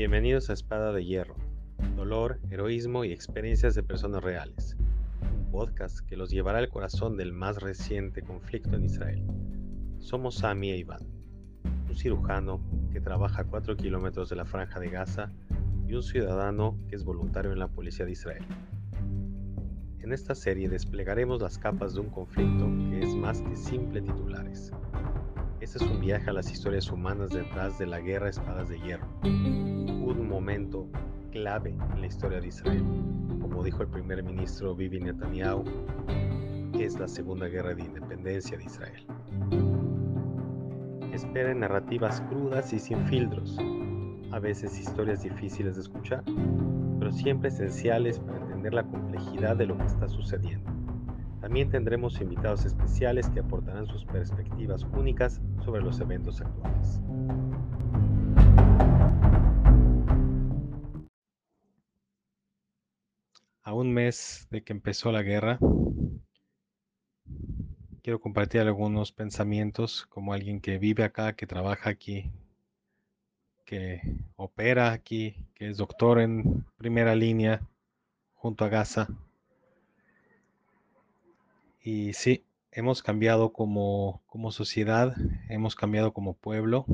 Bienvenidos a Espada de Hierro, dolor, heroísmo y experiencias de personas reales, un podcast que los llevará al corazón del más reciente conflicto en Israel. Somos Sami e Iván, un cirujano que trabaja a 4 kilómetros de la franja de Gaza y un ciudadano que es voluntario en la policía de Israel. En esta serie desplegaremos las capas de un conflicto que es más que simple titulares. Este es un viaje a las historias humanas detrás de la guerra Espadas de Hierro, un momento clave en la historia de Israel, como dijo el primer ministro Bibi Netanyahu, es la segunda guerra de independencia de Israel. Esperen narrativas crudas y sin filtros, a veces historias difíciles de escuchar, pero siempre esenciales para entender la complejidad de lo que está sucediendo. También tendremos invitados especiales que aportarán sus perspectivas únicas sobre los eventos actuales. A un mes de que empezó la guerra, quiero compartir algunos pensamientos como alguien que vive acá, que trabaja aquí, que opera aquí, que es doctor en primera línea junto a Gaza y sí, hemos cambiado como, como sociedad, hemos cambiado como pueblo.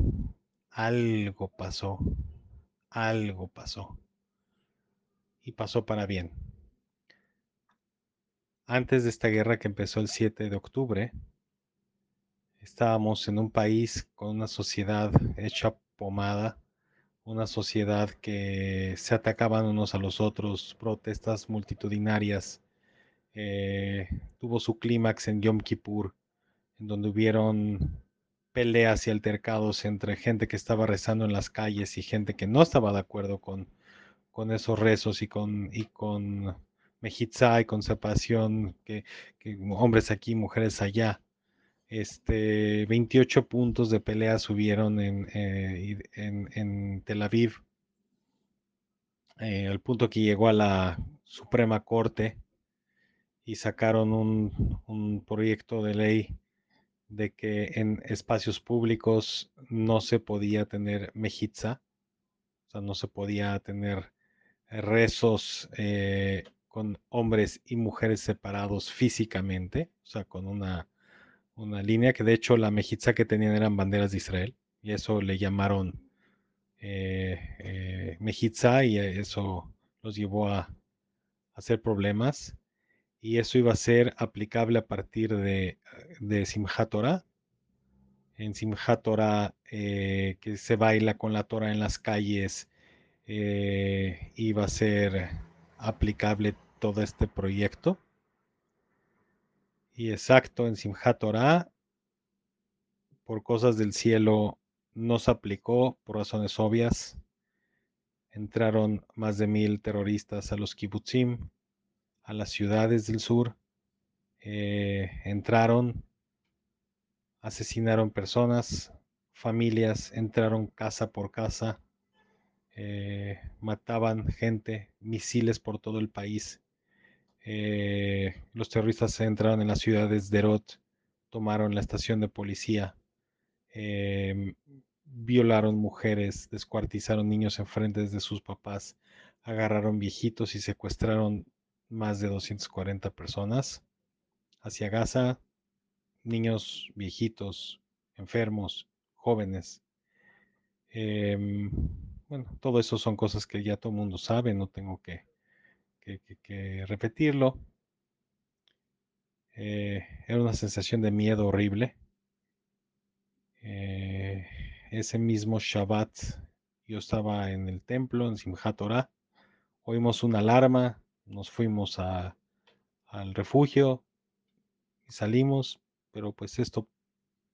Algo pasó, algo pasó. Y pasó para bien. Antes de esta guerra que empezó el 7 de octubre, estábamos en un país con una sociedad hecha pomada, una sociedad que se atacaban unos a los otros, protestas multitudinarias, eh, tuvo su clímax en Yom Kippur, en donde hubieron peleas y altercados entre gente que estaba rezando en las calles y gente que no estaba de acuerdo con, con esos rezos y con, y con y con separación, que, hombres aquí, mujeres allá. Este, 28 puntos de peleas hubieron en, eh, en, Tel Aviv, eh, al punto que llegó a la Suprema Corte y sacaron un, proyecto de ley de que en espacios públicos no se podía tener mejitza, o sea, no se podía tener rezos eh, con hombres y mujeres separados físicamente, o sea, con una, una línea que de hecho la mejitza que tenían eran banderas de Israel, y eso le llamaron eh, eh y eso los llevó a hacer problemas y eso iba a ser aplicable a partir de, de Torah. En Simchat Torah, eh, que se baila con la Torah en las calles, eh, iba a ser aplicable todo este proyecto. Y exacto, en Simchat Torah, por cosas del cielo, no se aplicó por razones obvias. Entraron más de mil terroristas a los kibbutzim a las ciudades del sur, eh, entraron, asesinaron personas, familias, entraron casa por casa, eh, mataban gente, misiles por todo el país. Eh, los terroristas entraron en las ciudades de Erot, tomaron la estación de policía, em, violaron mujeres, descuartizaron niños enfrente de sus papás, agarraron viejitos y secuestraron más de 240 personas hacia Gaza, niños, viejitos, enfermos, jóvenes. Em, bueno, todo eso son cosas que ya todo el mundo sabe, no tengo que, repetirlo. Eh, era una sensación de miedo horrible. Eh, ese mismo Shabbat yo estaba en el templo, en Simchat Torah. Oímos una alarma, nos fuimos al refugio y salimos, pero pues esto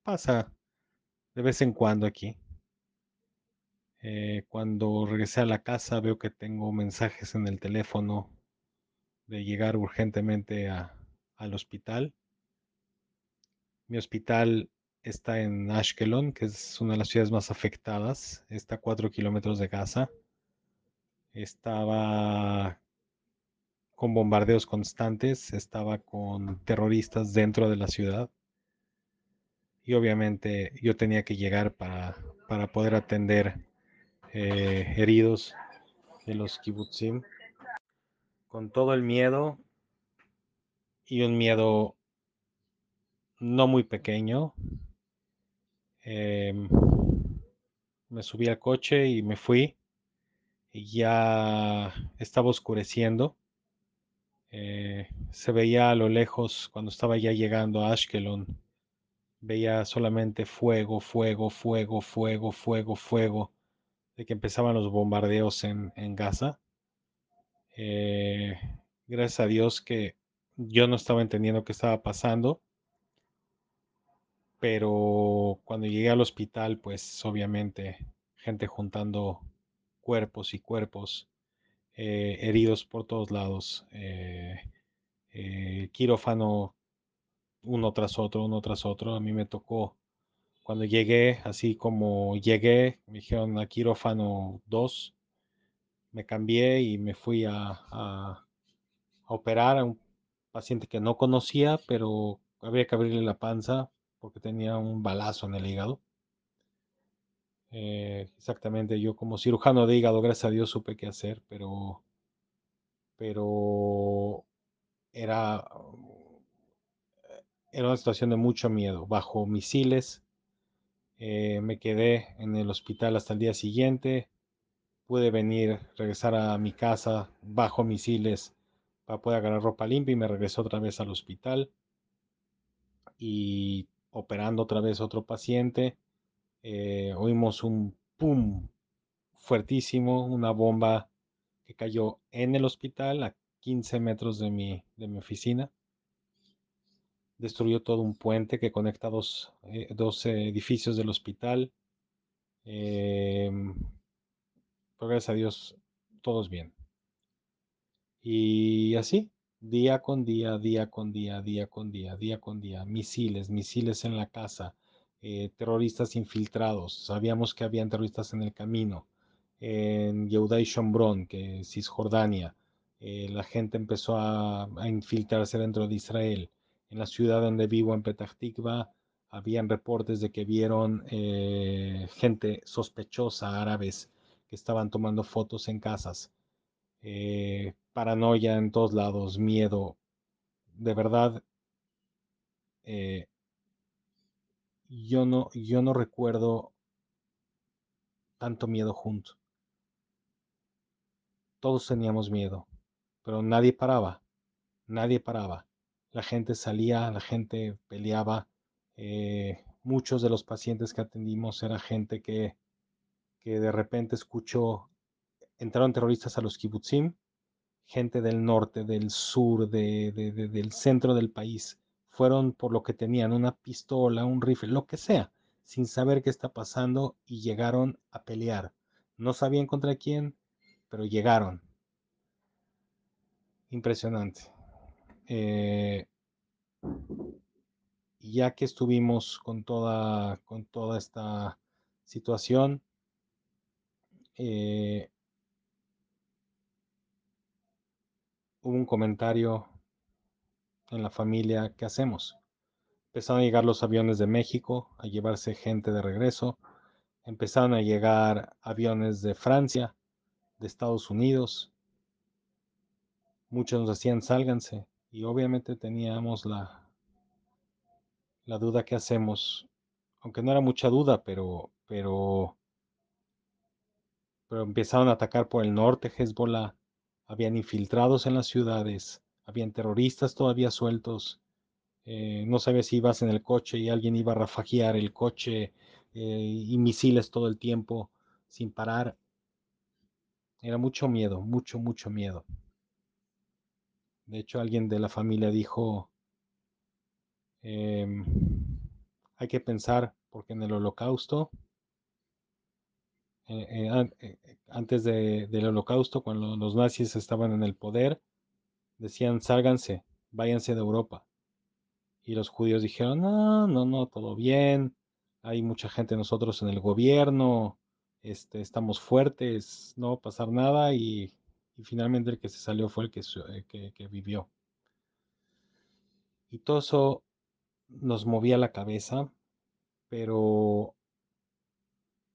pasa de vez en cuando aquí. Eh, cuando regresé a la casa veo que tengo mensajes en el teléfono de llegar urgentemente al hospital. Mi hospital está en Ashkelon, que es una de las ciudades más afectadas. Está a cuatro kilómetros de Gaza. Estaba con bombardeos constantes, estaba con terroristas dentro de la ciudad. Y obviamente yo tenía que llegar para, poder atender eh, heridos de los kibbutzim, con todo el miedo y un miedo no muy pequeño. Em, me subí al coche y me fui. Y ya estaba oscureciendo. Eh, se veía a lo lejos cuando estaba ya llegando a Ashkelon. Veía solamente fuego, fuego, fuego, fuego, fuego, fuego. De que empezaban los bombardeos en, Gaza. Eh, gracias a Dios que yo no estaba entendiendo qué estaba pasando. Pero cuando llegué al hospital, pues obviamente gente juntando cuerpos y cuerpos, eh, heridos por todos lados, eh, eh, quirófano uno tras otro, uno tras otro. A mí me tocó, cuando llegué, así como llegué, me dijeron a quirófano 2, me cambié y me fui a, a, a operar a un paciente que no conocía, pero había que abrirle la panza porque tenía un balazo en el hígado. Eh, exactamente, yo como cirujano de hígado, gracias a Dios supe qué hacer, pero, pero era, era una situación de mucho miedo. Bajo misiles, eh, me quedé en el hospital hasta el día siguiente. Pude venir, regresar a mi casa bajo misiles para poder agarrar ropa limpia y me regresó otra vez al hospital. Y operando otra vez otro paciente, eh, oímos un pum fuertísimo, una bomba que cayó en el hospital a 15 metros de mi, de mi oficina. Destruyó todo un puente que conecta dos, eh, dos edificios del hospital. Pero gracias a Dios, todos bien. Y así, día con día, día con día, día con día, día con día, misiles, misiles en la casa, eh, terroristas infiltrados. Sabíamos que habían terroristas en el camino. En Yehuda y Shombron, que es Cisjordania, eh, la gente empezó a, infiltrarse dentro de Israel. En la ciudad donde vivo, en Petah Tikva, habían reportes de que vieron eh, gente sospechosa, árabes, que estaban tomando fotos en casas. Paranoia en todos lados, miedo. De verdad, eh, yo, no, yo no recuerdo tanto miedo junto. Todos teníamos miedo, pero nadie paraba, nadie paraba. La gente salía, la gente peleaba. Eh, muchos de los pacientes que atendimos era gente que, que de repente escuchó, entraron terroristas a los kibutzim, gente del norte, del sur, de, de, de, del centro del país, fueron por lo que tenían, una pistola, un rifle, lo que sea, sin saber qué está pasando y llegaron a pelear. No sabían contra quién, pero llegaron. Impresionante. Eh, ya que estuvimos con toda, con toda esta situación, eh, hubo un comentario en la familia, ¿qué hacemos? Empezaron a llegar los aviones de México a llevarse gente de regreso, empezaron a llegar aviones de Francia, de Estados Unidos, muchos nos decían sálganse y obviamente teníamos la, la duda que hacemos, aunque no era mucha duda, pero, pero, pero empezaron a atacar por el norte Hezbollah, habían infiltrados en las ciudades, habían terroristas todavía sueltos, eh, no sabía si ibas en el coche y alguien iba a rafajear el coche eh, y misiles todo el tiempo sin parar. Era mucho miedo, mucho, mucho miedo. De hecho, alguien de la familia dijo, eh, hay que pensar, porque en el holocausto, eh, antes de, del holocausto, cuando los nazis estaban en el poder, decían, sálganse, váyanse de Europa. Y los judíos dijeron, no, no, no, todo bien, hay mucha gente nosotros en el gobierno, este, estamos fuertes, no va a pasar nada y, finalmente el que se salió fue el que, que, que vivió. Y todo eso nos movía la cabeza, pero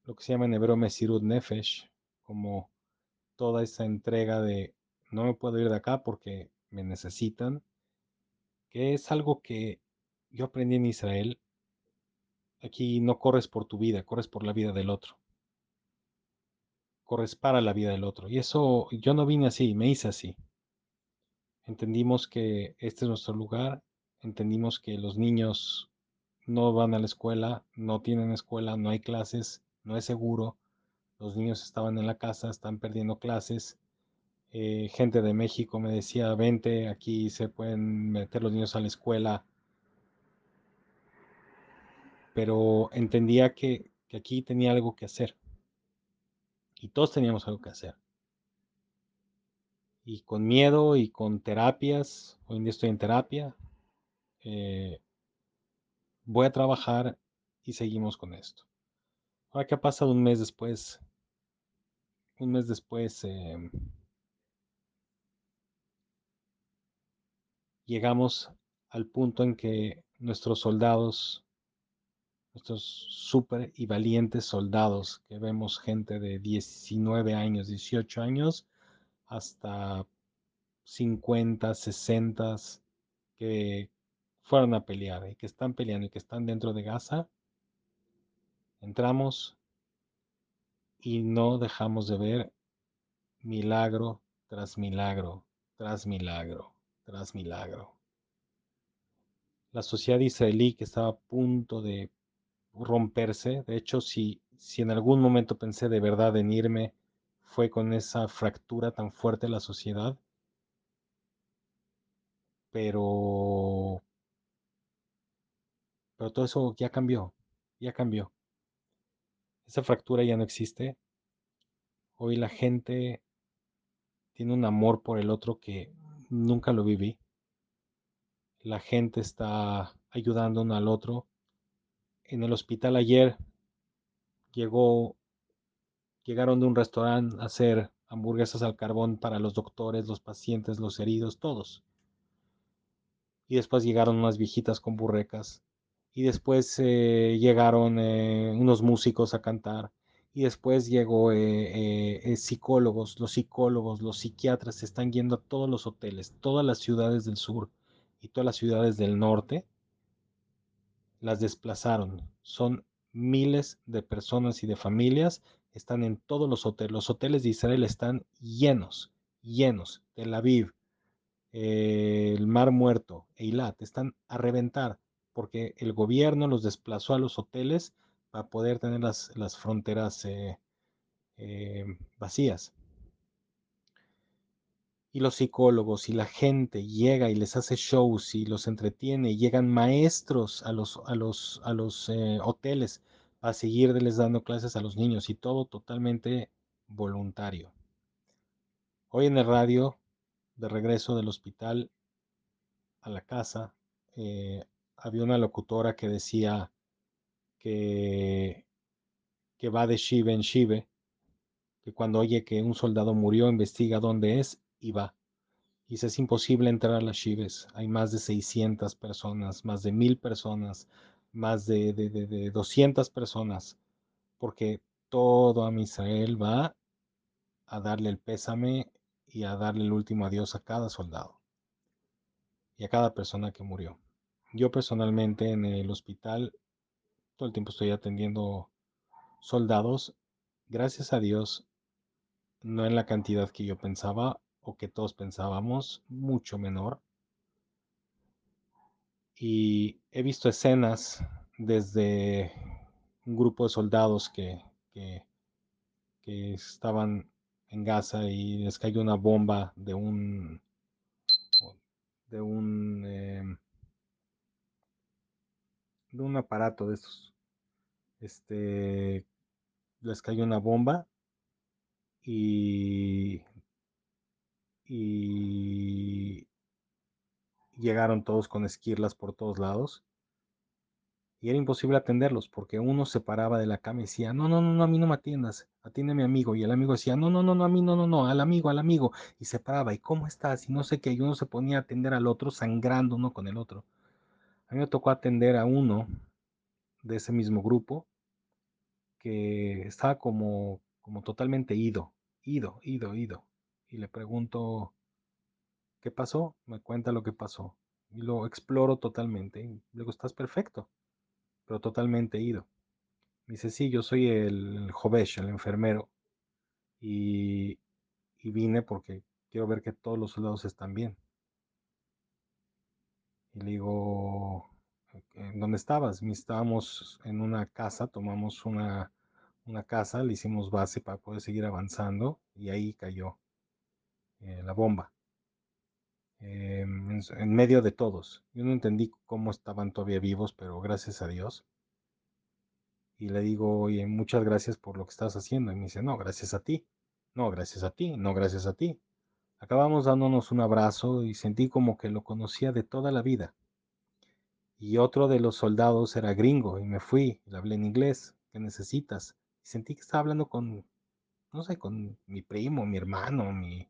lo que se llama en hebreo Mesirut Nefesh, como toda esa entrega de no me puedo ir de acá porque me necesitan, que es algo que yo aprendí en Israel. Aquí no corres por tu vida, corres por la vida del otro. Corres para la vida del otro. Y eso yo no vine así, me hice así. Entendimos que este es nuestro lugar, entendimos que los niños no van a la escuela, no tienen escuela, no hay clases, no es seguro. Los niños estaban en la casa, están perdiendo clases. Eh, gente de México me decía, vente, aquí se pueden meter los niños a la escuela. Pero entendía que, que aquí tenía algo que hacer. Y todos teníamos algo que hacer. Y con miedo y con terapias, hoy en día estoy en terapia, eh, voy a trabajar y seguimos con esto. Ahora que ha pasado un mes después, un mes después eh, llegamos al punto en que nuestros soldados, nuestros súper y valientes soldados, que vemos gente de 19 años, 18 años, hasta 50, 60, que fueron a pelear y que están peleando y que están dentro de Gaza, entramos y no dejamos de ver milagro tras milagro, tras milagro, tras milagro. La sociedad israelí que estaba a punto de romperse, de hecho, si, si en algún momento pensé de verdad en irme, fue con esa fractura tan fuerte de la sociedad. Pero pero todo eso ya cambió, ya cambió. Esa fractura ya no existe. Hoy la gente tiene un amor por el otro que nunca lo viví. La gente está ayudando uno al otro. En el hospital ayer llegó, llegaron de un restaurante a hacer hamburguesas al carbón para los doctores, los pacientes, los heridos, todos. Y después llegaron unas viejitas con burrecas y después eh, llegaron eh, unos músicos a cantar y después llegó eh, psicólogos, los psicólogos, los psiquiatras están yendo a todos los hoteles, todas las ciudades del sur y todas las ciudades del norte, las desplazaron. Son miles de personas y de familias, están en todos los hoteles. Los hoteles de Israel están llenos, llenos. Tel Aviv, el Mar Muerto, Eilat, están a reventar porque el gobierno los desplazó a los hoteles para poder tener las, fronteras eh, eh, vacías. Y los psicólogos y la gente llega y les hace shows y los entretiene, y llegan maestros a los, a los, a los eh, hoteles a seguirles dando clases a los niños y todo totalmente voluntario. Hoy en el radio, de regreso del hospital a la casa, había una locutora que decía que, que va de Shive en Shive, que cuando oye que un soldado murió, investiga dónde es y va. Y es imposible entrar a las Shives. Hay más de 600 personas, más de 1000 personas, más de, de, de, 200 personas, porque todo a Israel va a darle el pésame y a darle el último adiós a cada soldado y a cada persona que murió. Yo personalmente en el hospital todo el tiempo estoy atendiendo soldados. Gracias a Dios, no en la cantidad que yo pensaba o que todos pensábamos, mucho menor. Y he visto escenas desde un grupo de soldados que, que, estaban en Gaza y les cayó una bomba de un de un em, de un aparato de estos. Este, les cayó una bomba y, llegaron todos con esquirlas por todos lados. Y era imposible atenderlos porque uno se paraba de la cama y decía, no, no, no, no, a mí no me atiendas, atiende a mi amigo. Y el amigo decía, no, no, no, no, a mí no, no, no, al amigo, al amigo. Y se paraba, ¿y cómo estás? Y no sé qué, y uno se ponía a atender al otro sangrando uno con el otro. A mí me tocó atender a uno de ese mismo grupo, que estaba como, como totalmente ido, ido, ido, ido. Y le pregunto, ¿qué pasó? Me cuenta lo que pasó. Y lo exploro totalmente. Y luego estás perfecto, pero totalmente ido. Me dice, sí, yo soy el Jovesh, el enfermero. Y, y vine porque quiero ver que todos los soldados están bien. Y le digo, ¿en dónde estabas? Estábamos en una casa, tomamos una, una casa, le hicimos base para poder seguir avanzando y ahí cayó eh, la bomba. Eh, en, en, medio de todos. Yo no entendí cómo estaban todavía vivos, pero gracias a Dios. Y le digo, oye, muchas gracias por lo que estás haciendo. Y me dice, no, gracias a ti. No, gracias a ti. No, gracias a ti. Acabamos dándonos un abrazo y sentí como que lo conocía de toda la vida. Y otro de los soldados era gringo y me fui, le hablé en inglés, ¿qué necesitas? Y sentí que estaba hablando con, no sé, con mi primo, mi hermano, mi,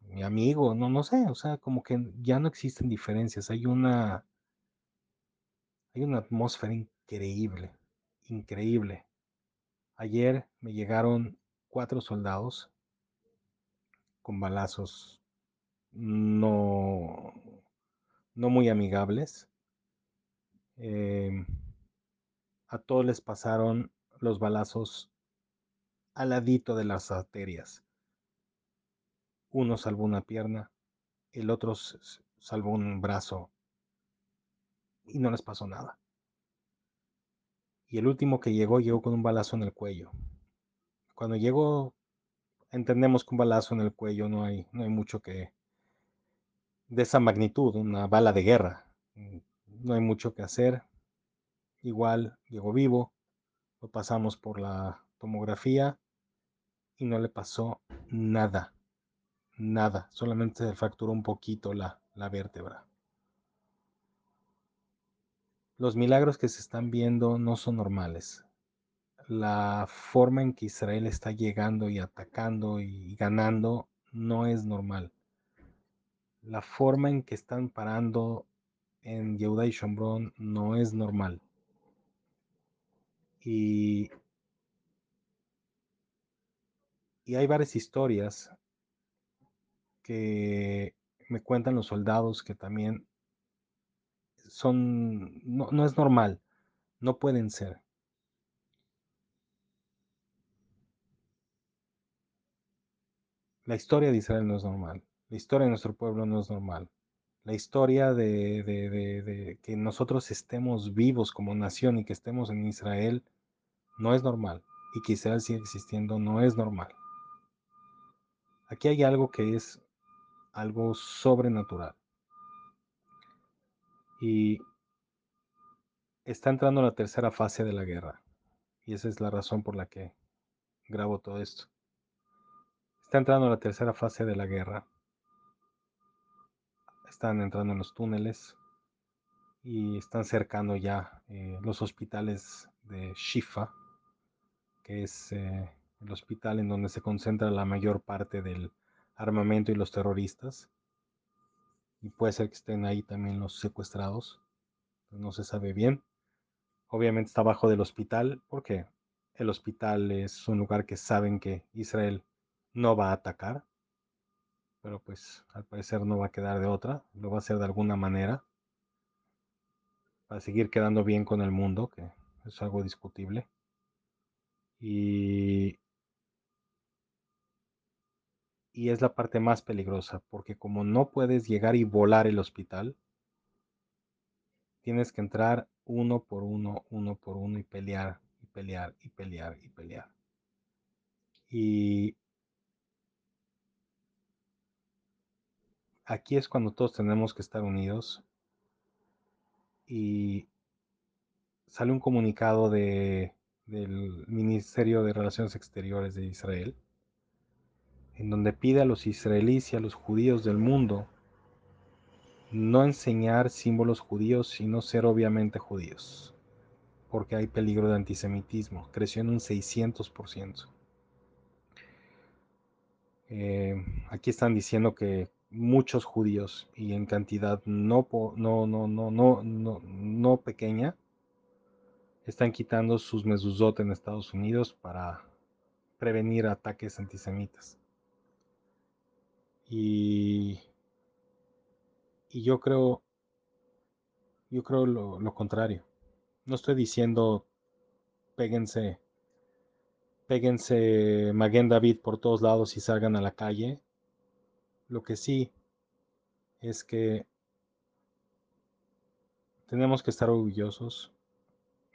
mi amigo, no, no sé, o sea, como que ya no existen diferencias, hay una, hay una atmósfera increíble, increíble. Ayer me llegaron cuatro soldados con balazos no, no muy amigables. Eh, a todos les pasaron los balazos al ladito de las arterias. Uno salvó una pierna, el otro salvó un brazo y no les pasó nada. Y el último que llegó llegó con un balazo en el cuello. Cuando llegó, entendemos que un balazo en el cuello no hay, no hay mucho que... de esa magnitud, una bala de guerra. No hay mucho que hacer. Igual llegó vivo, lo pasamos por la tomografía y no le pasó nada, nada, solamente se fracturó un poquito la, la vértebra. Los milagros que se están viendo no son normales. La forma en que Israel está llegando y atacando y ganando no es normal. La forma en que están parando en Yehuda y Shomron no es normal. Y, y hay varias historias que me cuentan los soldados que también son, no, no es normal, no pueden ser. La historia de Israel no es normal, la historia de nuestro pueblo no es normal, la historia de, que nosotros estemos vivos como nación y que estemos en Israel no es normal y que Israel siga existiendo no es normal. Aquí hay algo que es algo sobrenatural. Y está entrando la tercera fase de la guerra. Y esa es la razón por la que grabo todo esto. Está entrando la tercera fase de la guerra. Están entrando en los túneles y están cercando ya eh, los hospitales de Shifa, que es eh, el hospital en donde se concentra la mayor parte del armamento y los terroristas. Y puede ser que estén ahí también los secuestrados. No se sabe bien. Obviamente está abajo del hospital porque el hospital es un lugar que saben que Israel no va a atacar. Pero pues al parecer no va a quedar de otra. Lo va a hacer de alguna manera. Para seguir quedando bien con el mundo, que es algo discutible. Y y es la parte más peligrosa, porque como no puedes llegar y volar el hospital, tienes que entrar uno por uno, uno por uno y pelear, y pelear, y pelear, y pelear. Y aquí es cuando todos tenemos que estar unidos y sale un comunicado de, del Ministerio de Relaciones Exteriores de Israel en donde pide a los israelíes y a los judíos del mundo no enseñar símbolos judíos, sino ser obviamente judíos, porque hay peligro de antisemitismo, creció en un 600%. Eh, aquí están diciendo que muchos judíos y en cantidad no, no, no, no, no, no, no pequeña están quitando sus mezuzot en Estados Unidos para prevenir ataques antisemitas. Y, y yo creo, yo creo lo, lo contrario. No estoy diciendo péguense, péguense Maguen David por todos lados y salgan a la calle. Lo que sí es que tenemos que estar orgullosos.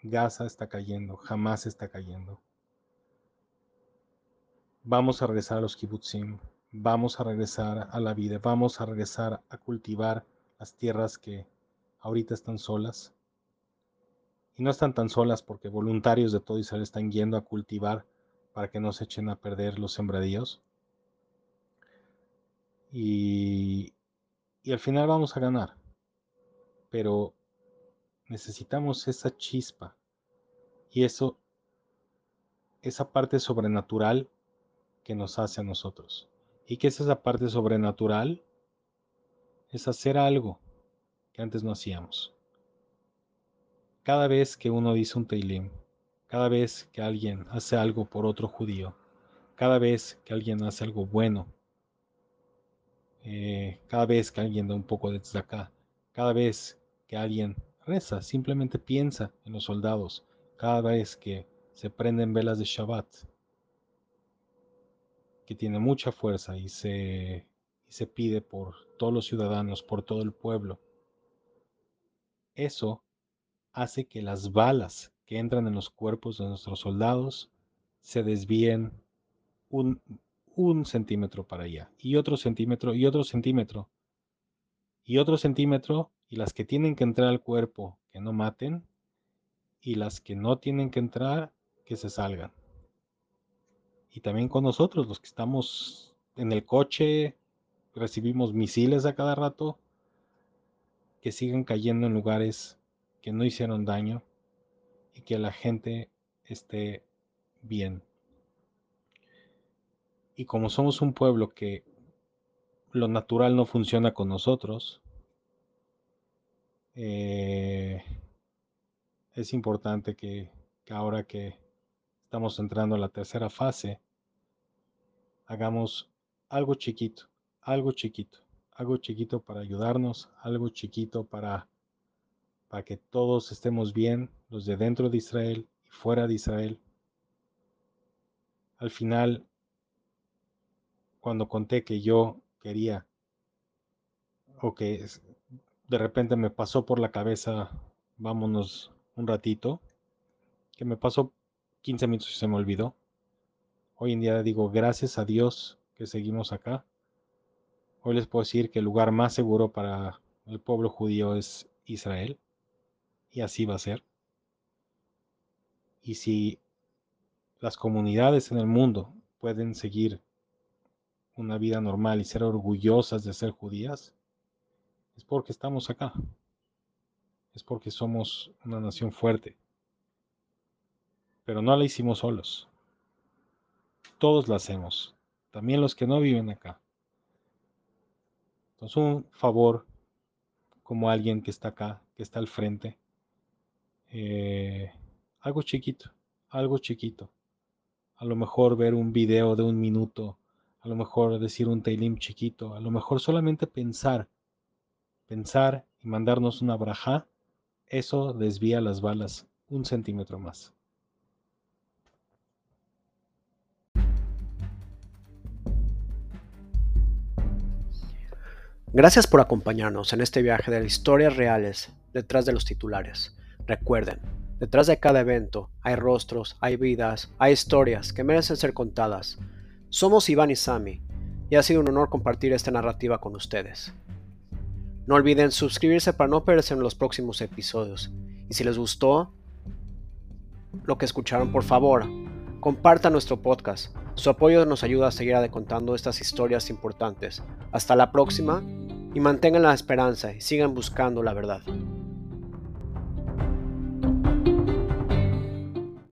Gaza está cayendo, jamás está cayendo. Vamos a regresar a los kibbutzim, vamos a regresar a la vida, vamos a regresar a cultivar las tierras que ahorita están solas. Y no están tan solas porque voluntarios de todo Israel están yendo a cultivar para que no se echen a perder los sembradíos. Y, al final vamos a ganar. Pero necesitamos esa chispa y eso, esa parte sobrenatural que nos hace a nosotros. ¿Y qué es esa parte sobrenatural? Es hacer algo que antes no hacíamos. Cada vez que uno dice un Teilim, cada vez que alguien hace algo por otro judío, cada vez que alguien hace algo bueno, eh, cada vez que alguien da un poco de tzedakah, cada vez que alguien reza, simplemente piensa en los soldados, cada vez que se prenden velas de Shabbat, que tiene mucha fuerza y se, y se pide por todos los ciudadanos, por todo el pueblo. Eso hace que las balas que entran en los cuerpos de nuestros soldados se desvíen un, un centímetro para allá, y otro centímetro, y otro centímetro, y otro centímetro, y las que tienen que entrar al cuerpo que no maten, y las que no tienen que entrar, que se salgan. Y también con nosotros, los que estamos en el coche, recibimos misiles a cada rato, que siguen cayendo en lugares que no hicieron daño y que la gente esté bien. Y como somos un pueblo que lo natural no funciona con nosotros, eh, es importante que, que ahora que estamos entrando a la tercera fase, hagamos algo chiquito, algo chiquito, algo chiquito para ayudarnos, algo chiquito para para que todos estemos bien, los de dentro de Israel y fuera de Israel. Al final, cuando conté que yo quería, o que de repente me pasó por la cabeza, vámonos un ratito, que me pasó 15 minutos y se me olvidó. Hoy en día digo, gracias a Dios que seguimos acá. Hoy les puedo decir que el lugar más seguro para el pueblo judío es Israel y así va a ser. Y si las comunidades en el mundo pueden seguir una vida normal y ser orgullosas de ser judías, es porque estamos acá. Es porque somos una nación fuerte. Pero no la hicimos solos. Todos la hacemos. También los que no viven acá. Entonces un favor como alguien que está acá, que está al frente, eh, algo chiquito, algo chiquito. A lo mejor ver un video de un minuto, a lo mejor decir un teilim chiquito, a lo mejor solamente pensar, pensar y mandarnos una braja, eso desvía las balas un centímetro más. Gracias por acompañarnos en este viaje de historias reales detrás de los titulares. Recuerden, detrás de cada evento hay rostros, hay vidas, hay historias que merecen ser contadas. Somos Iván y Sami y ha sido un honor compartir esta narrativa con ustedes. No olviden suscribirse para no perderse en los próximos episodios. Y si les gustó lo que escucharon, por favor, compartan nuestro podcast. Su apoyo nos ayuda a seguir contando estas historias importantes. Hasta la próxima y mantengan la esperanza y sigan buscando la verdad.